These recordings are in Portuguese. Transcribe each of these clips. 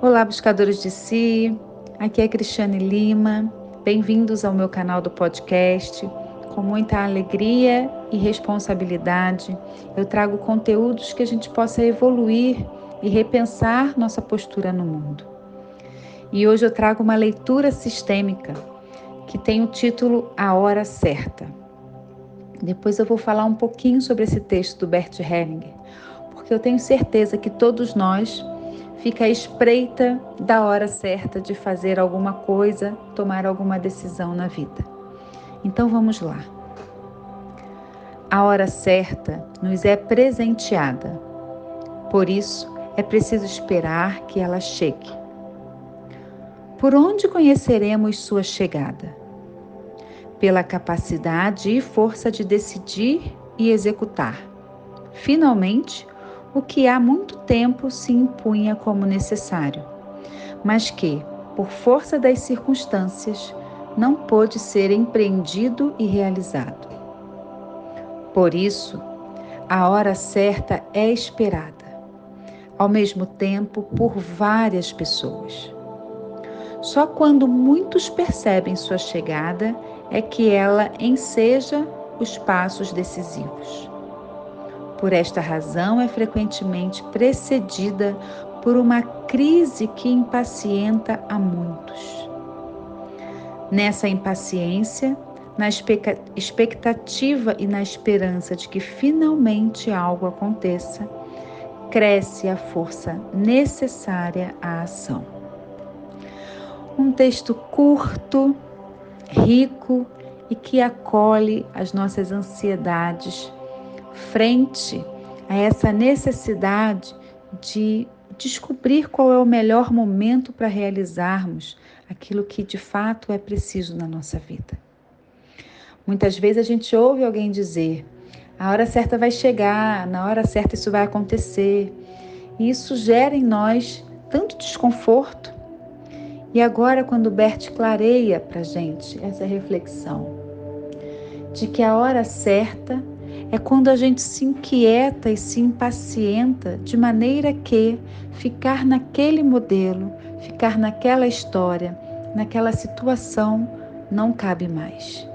Olá, buscadores de si. Aqui é Cristiane Lima. Bem-vindos ao meu canal do podcast. Com muita alegria e responsabilidade, eu trago conteúdos que a gente possa evoluir e repensar nossa postura no mundo. E hoje eu trago uma leitura sistêmica que tem o título A Hora Certa. Depois eu vou falar um pouquinho sobre esse texto do Bert Hellinger, porque eu tenho certeza que todos nós fica à espreita da hora certa de fazer alguma coisa, tomar alguma decisão na vida. Então vamos lá. A hora certa nos é presenteada. Por isso, é preciso esperar que ela chegue. Por onde conheceremos sua chegada? Pela capacidade e força de decidir e executar. Finalmente, o que há muito tempo se impunha como necessário, mas que, por força das circunstâncias, não pôde ser empreendido e realizado. Por isso, a hora certa é esperada, ao mesmo tempo por várias pessoas. Só quando muitos percebem sua chegada é que ela enseja os passos decisivos. Por esta razão, é frequentemente precedida por uma crise que impacienta a muitos. Nessa impaciência, na expectativa e na esperança de que finalmente algo aconteça, cresce a força necessária à ação. Um texto curto, rico e que acolhe as nossas ansiedades frente a essa necessidade de descobrir qual é o melhor momento para realizarmos aquilo que de fato é preciso na nossa vida. Muitas vezes a gente ouve alguém dizer: a hora certa vai chegar, na hora certa isso vai acontecer. E isso gera em nós tanto desconforto. E agora, quando Bert clareia para gente essa reflexão de que a hora certa é quando a gente se inquieta e se impacienta de maneira que ficar naquele modelo, ficar naquela história, naquela situação não cabe mais.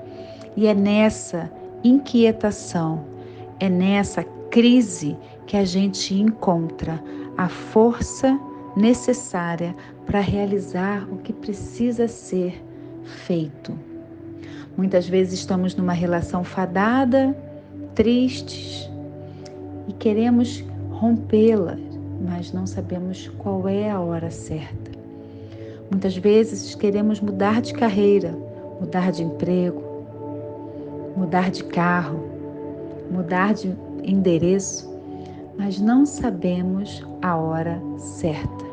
E é nessa inquietação, é nessa crise que a gente encontra a força necessária para realizar o que precisa ser feito. Muitas vezes estamos numa relação fadada tristes e queremos rompê-la, mas não sabemos qual é a hora certa. Muitas vezes queremos mudar de carreira, mudar de emprego, mudar de carro, mudar de endereço, mas não sabemos a hora certa.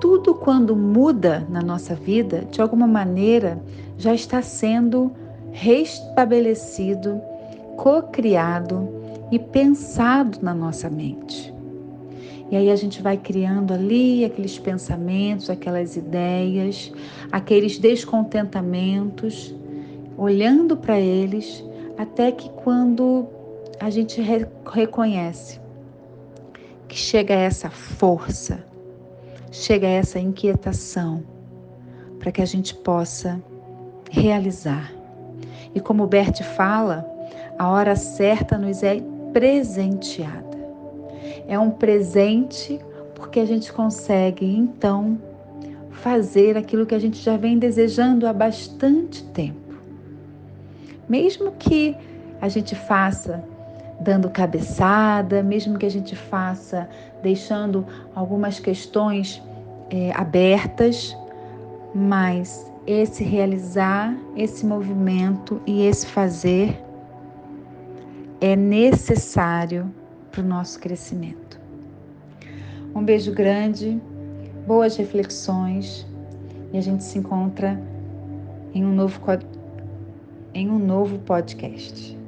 Tudo quando muda na nossa vida, de alguma maneira, já está sendo restabelecido co-criado e pensado na nossa mente. E aí a gente vai criando ali aqueles pensamentos, aquelas ideias, aqueles descontentamentos, olhando para eles, até que quando a gente re reconhece que chega essa força, chega essa inquietação, para que a gente possa realizar. E como Bert fala, a hora certa nos é presenteada. É um presente porque a gente consegue então fazer aquilo que a gente já vem desejando há bastante tempo. Mesmo que a gente faça dando cabeçada, mesmo que a gente faça deixando algumas questões é, abertas, mas esse realizar, esse movimento e esse fazer é necessário para o nosso crescimento. Um beijo grande, boas reflexões e a gente se encontra em um novo, em um novo podcast.